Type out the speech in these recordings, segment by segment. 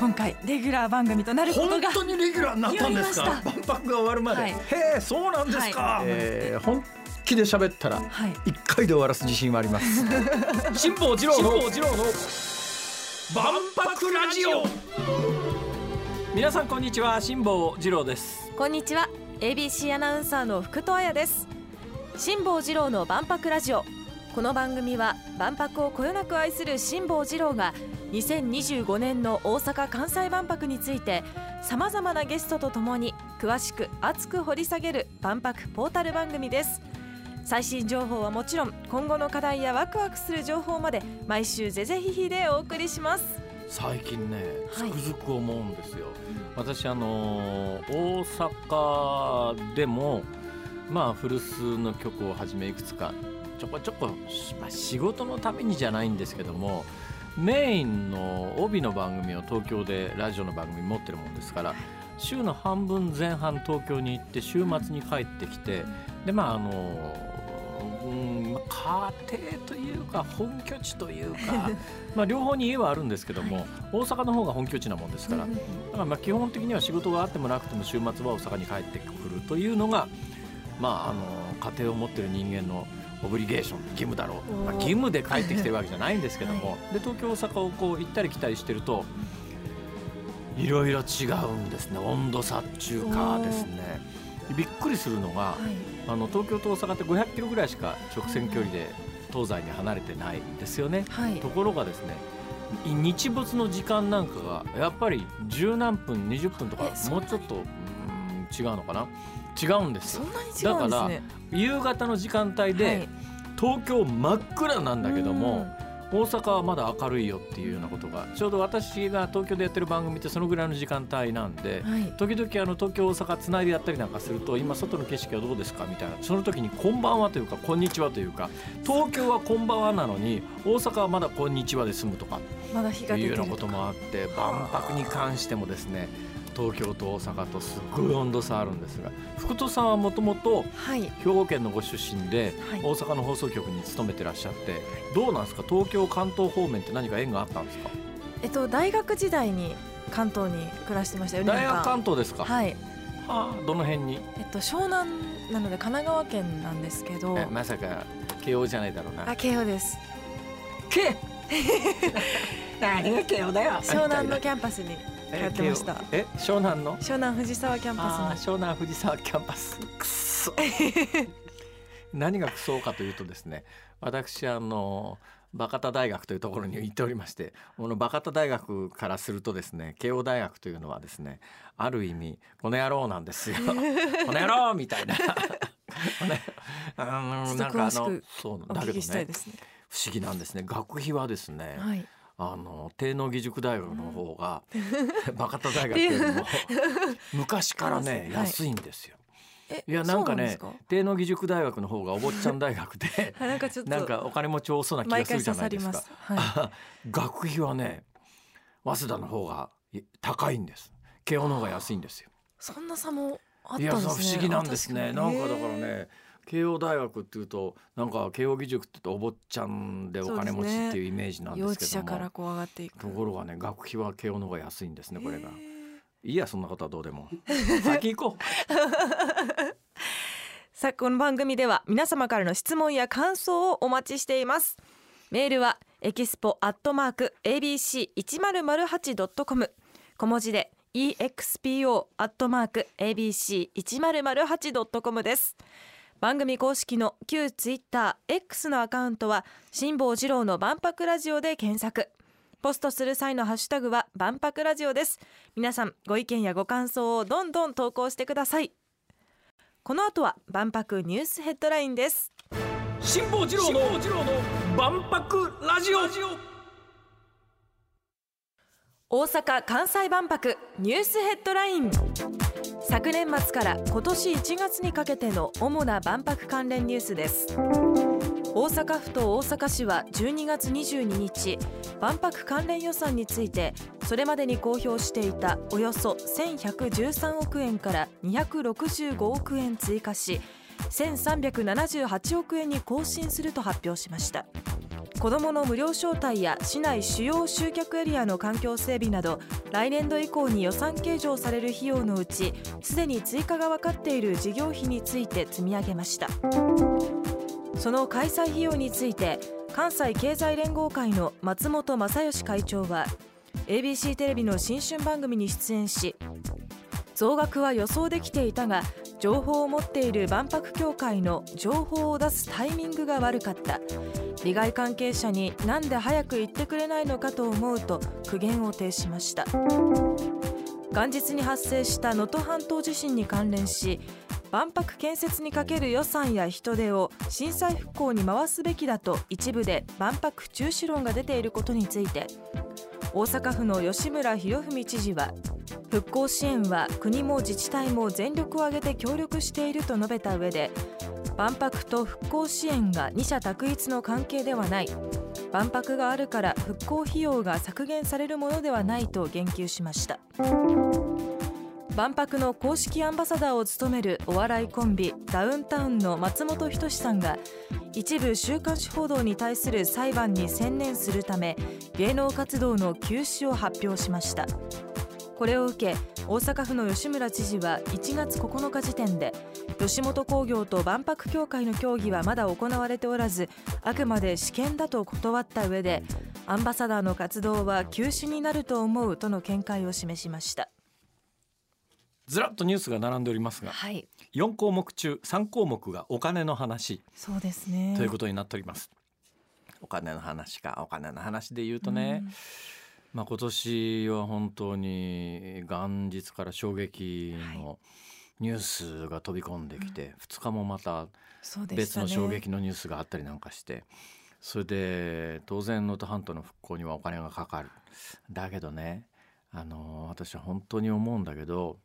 今回レギュラー番組となること本が当にレギュラーになったんですか？万博が終わるまで、はい。へえそうなんですか、はい。えー本気で喋ったらはい。一回で終わらす自信はあります。辛坊治郎の万博ラジオ。皆さんこんにちは辛坊治郎です。こんにちは。ABC アナウンサーの福戸彩です。辛坊治郎の万博ラジオこの番組は万博をこよなく愛する辛坊治郎が2025年の大阪・関西万博についてさまざまなゲストとともに詳しく熱く掘り下げる万博ポータル番組です。最新情報はもちろん今後の課題やワクワクする情報まで毎週ぜぜひひでお送りします。最近ねつはい。くづく思うんですよ、私あのー大阪でもまあ古巣の曲をはじめいくつかちょこちょこ、まあ、仕事のためにじゃないんですけどもメインの帯の番組を東京でラジオの番組持ってるもんですから週の半分前半東京に行って週末に帰ってきてでまああのうんまあ家庭というか本拠地というか まあ両方に家はあるんですけども、大阪の方が本拠地なもんですから、だからまあ基本的には仕事があってもなくても週末は大阪に帰ってくるというのが、まあ、あの家庭を持ってる人間のオブリゲーション義務だろう、まあ、義務で帰ってきてるわけじゃないんですけども、で東京大阪をこう行ったり来たりしてるといろいろ違うんですね。温度差っていうかですね。びっくりするのが、あの東京と大阪って500キロぐらいしか直線距離で東西に離れてないんですよね。はい。ところがですねい日没の時間なんかがやっぱり十何分20分とかもうちょっとうん違うのかな？違うんですよ。そんなに違うんですね夕方の時間帯で、はい。東京真っ暗なんだけども、うん。大阪はまだ明るいよっていうようなことがちょうど私が東京でやってる番組ってそのぐらいの時間帯なんで、はい。時々あの東京大阪つないでやったりなんかすると今外の景色はどうですかみたいなその時にこんばんはというかこんにちはというか東京はこんばんはなのに大阪はまだこんにちはで済むとかまだ日がいうようなこともあって万博に関してもですね東京と大阪とすっごい温度差あるんですが福戸さんはもともとはい。兵庫県のご出身ではい。大阪の放送局に勤めてらっしゃってどうなんですか？東京関東方面って何か縁があったんですか？えっと大学時代に関東に暮らしてましたよ大学関東ですか、はい。はあ、どの辺に？えっと湘南なので神奈川県なんですけど。えまさか慶応じゃないだろうな。あ慶応です。け？何が慶応だよ。湘南のキャンパスにえやってました。え湘南の？湘南藤沢キャンあパー湘南藤沢キャンパス。くっそ。何がクソかというとですね私あのバカタ大学というところに行っておりましてこのバカタ大学からするとですね慶応大学というのはですねある意味この野郎なんですよ。この野郎みたいな。このあのなんかあのそうだけどね不思議なんですね。学費はですね、はいあの帝農義塾大学の方が、バカタ大学よりも 昔からね、はい。安いんですよ。えいやなんかねそうですか？帝農義塾大学の方がお坊ちゃん大学ではい なんかちょっとなんかお金持ち多そうな気が毎するじゃないですか。はい。学費はね早稲田の方がい高いんです。慶応の方が安いんですよ。そんな差もあったいやんですね。そう不思議なんですね。あなんかだからね慶応大学っていうとなんか慶応義塾ってお坊ちゃんでお金持ちっていうイメージなんですけども、舎からこう上がっていく。ところがね学費は慶応の方が安いんですねこれが。いやそんなことはどうでも。先行こう。さあこの番組では皆様からの質問や感想をお待ちしています。メールはエキスポアットマーク abc1008.com 小文字で expo アットマーク abc1008.com です番組公式の旧ツイッター X のアカウントは辛坊治郎の万博ラジオで検索。ポストする際のハッシュタグは万博ラジオです。皆さんご意見やご感想をどんどん投稿してください。この後は万博ニュースヘッドラインです。辛坊治郎の万博ラジオ。大阪・関西万博ニュースヘッドライン。昨年末から今年1月にかけての主な万博関連ニュースです。大阪府と大阪市は12月22日万博関連予算についてそれまでに公表していたおよそ1113億円から265億円追加し1378億円に更新すると発表しました。子どもの無料招待や市内主要集客エリアの環境整備など来年度以降に予算計上される費用のうちすでに追加が分かっている事業費について積み上げました。その開催費用について関西経済連合会の松本正義会長は ABC テレビの新春番組に出演し増額は予想できていたが情報を持っている万博協会の情報を出すタイミングが悪かった。利害関係者になんで早く言ってくれないのかと思うと苦言を呈しました。元日に発生した能登半島地震に関連し万博建設にかける予算や人手を震災復興に回すべきだと一部で万博中止論が出ていることについて大阪府の吉村洋文知事は復興支援は国も自治体も全力を挙げて協力していると述べた上で万博と復興支援が二者択一の関係ではない。万博があるから復興費用が削減されるものではないと言及しました。万博の公式アンバサダーを務めるお笑いコンビダウンタウンの松本人志さんが一部週刊誌報道に対する裁判に専念するため芸能活動の休止を発表しました。これを受け大阪府の吉村知事は1月9日時点で吉本興業と万博協会の協議はまだ行われておらずあくまで試験だと断った上でアンバサダーの活動は休止になると思うとの見解を示しました。ずらっとニュースが並んでおりますが、はい、4項目中3項目がお金の話そうですね。ということになっております。お金の話かお金の話で言うとね、うんまあ、今年は本当に元日から衝撃のニュースが飛び込んできて、はい、2日もまた別の衝撃のニュースがあったりなんかして、それで当然能登半島の復興にはお金がかかる。だけどねあの私は本当に思うんだけど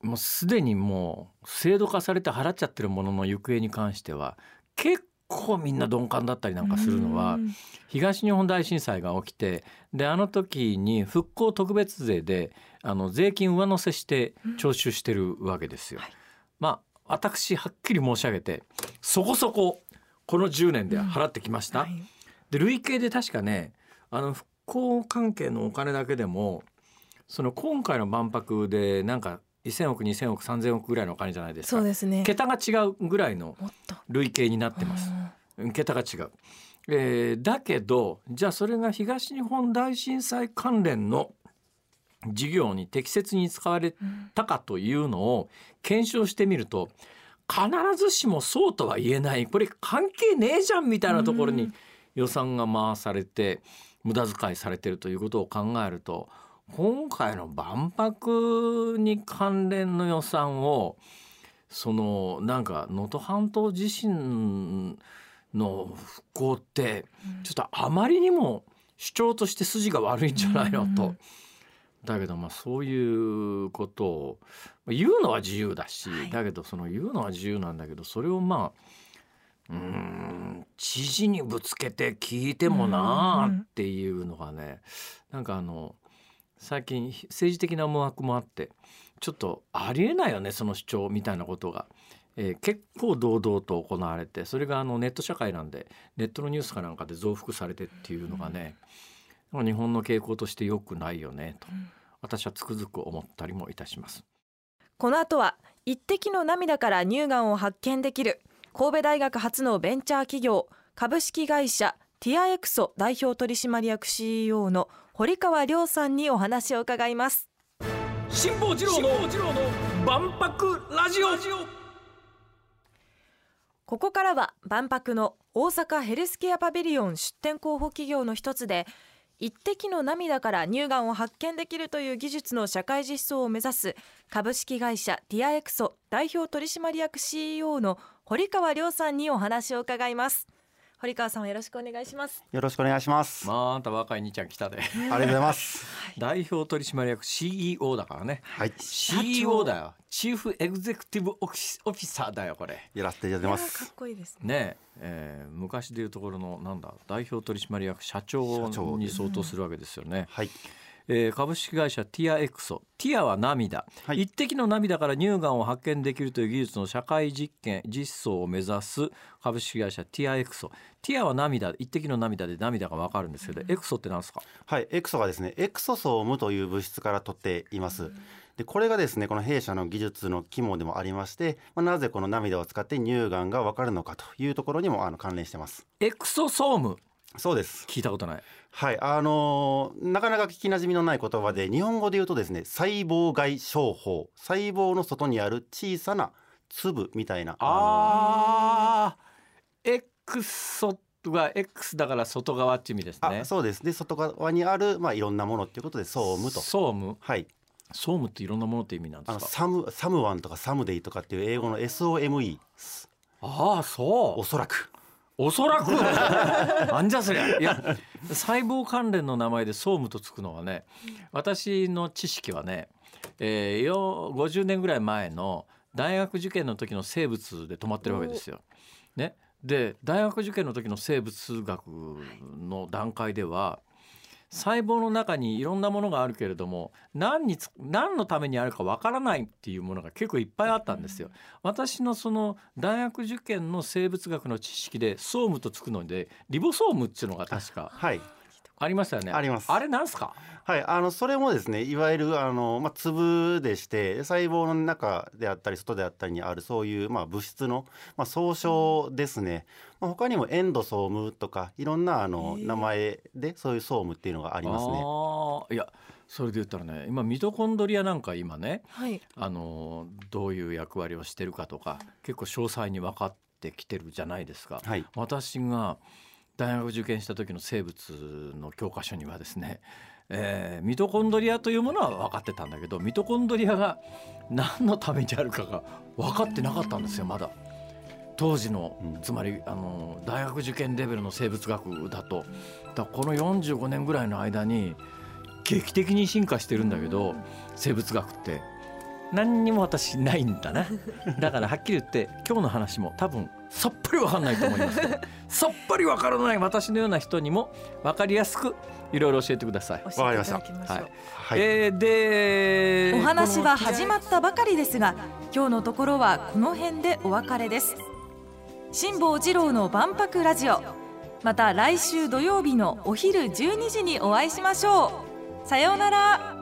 もうすでにもう制度化されて払っちゃってるものの行方に関しては結構みんな鈍感だったりなんかするのは東日本大震災が起きてであの時に復興特別税であの税金上乗せして徴収してるわけですよ。まあ私はっきり申し上げてそこそここの10年で払ってきました。で累計で確かねあの復興関係のお金だけでもその今回の万博でなんか1000億2000億3000億ぐらいのお金じゃないですか。そうですね。桁が違うぐらいの累計になってます桁が違う、えー、だけどじゃあそれが東日本大震災関連の事業に適切に使われたかというのを検証してみると必ずしもそうとは言えない。これ関係ねえじゃんみたいなところに予算が回されて無駄遣いされてるということを考えると今回の万博に関連の予算をそのなんか能登半島地震の復興ってちょっとあまりにも主張として筋が悪いんじゃないの？と。だけどまあそういうことを言うのは自由だし、はい、だけどその言うのは自由なんだけどそれをまあうん知事にぶつけて聞いてもなあっていうのがねなんかあの最近政治的な思惑もあってちょっとありえないよねその主張みたいなことが、えー、結構堂々と行われてそれがあのネット社会なんでネットのニュースかなんかで増幅されてっていうのがね、うん、日本の傾向として良くないよねと、うん、私はつくづく思ったりもいたします。この後は一滴の涙から乳がんを発見できる神戸大学初のベンチャー企業株式会社ティアエクソ代表取締役 CEO の堀川亮さんにお話を伺います辛坊治郎の万博ラジオここからは万博の大阪ヘルスケアパビリオン出展候補企業の一つで一滴の涙から乳がんを発見できるという技術の社会実装を目指す株式会社ティアエクソ代表取締役 CEO の堀川亮さんにお話を伺います。堀川さんよろしくお願いします。よろしくお願いします。まああんた若い兄ちゃん来たで。ありがとうございます。代表取締役 CEO だからね。はい。CEO だよ。チーフエグゼクティブオフィサーだよこれ。やらせていただきます。かっこいいですね。ねえー、昔でいうところのなんだ代表取締役社長に相当するわけですよね、はいえー株式会社ティアエクソ。ティアは涙、はい。一滴の涙から乳がんを発見できるという技術の社会実験実装を目指す株式会社ティアエクソ。ティアは涙。一滴の涙で涙がわかるんですけど、エクソってなんですか？はい、エクソがですねエクソソームという物質から取っています。でこれがですねこの弊社の技術の肝でもありまして、まあ、なぜこの涙を使って乳がんがわかるのかというところにもあの関連してます。エクソソームそうです。聞いたことない。はい、あのーなかなか聞きなじみのない言葉で日本語で言うとですね細胞外商法。細胞の外にある小さな粒みたいなあー。エクソが X だから外側っていう意味ですあのね。あそうです。で外側にあるまあいろんなものっていうことでソームと。ソームはい。ソームっていろんなものって意味なんであのすかサムサムワンとかサムデイとかっていう英語の SOME ああそう。おそらくおそらく。なんじゃそりゃいや細胞関連の名前で総務とつくのはね私の知識はね、えー、よ50年ぐらい前の大学受験の時の生物で止まってるわけですよ。ね、で大学受験の時の生物学の段階では細胞の中にいろんなものがあるけれども何につ何のためにあるかわからないっていうものが結構いっぱいあったんですよ。私のその大学受験の生物学の知識で総務とつくのでリボソームっていうのが確か？はいありましたよね。ありますあれなんすか？はい、あのそれもですねいわゆるあの、まあ、粒でして細胞の中であったり外であったりにあるそういう、まあ、物質の、まあ、総称ですね、まあ、他にもエンドソームとかいろんなあの名前でそういうソームっていうのがありますね。あーいやそれで言ったらね今ミトコンドリアなんか今ねはいあのどういう役割をしてるかとか結構詳細に分かってきてるじゃないですか。はい、私が大学受験した時の生物の教科書にはですね、えーミトコンドリアというものは分かってたんだけどミトコンドリアが何のためにあるかが分かってなかったんですよまだ。当時のうん。つまりあの大学受験レベルの生物学だと。だこの45年ぐらいの間に劇的に進化してるんだけど生物学って何にも私ないんだな。だからはっきり言って今日の話も多分さっぱり分かんないと思いますけど さっぱり分からない私のような人にも分かりやすくいろいろ教えてください。教えていただきましょう、はいはい。えーでお話は始まっったばかりですが今日のところはこの辺でお別れです。辛坊治郎の万博ラジオ。また来週土曜日のお昼12時にお会いしましょう。さようなら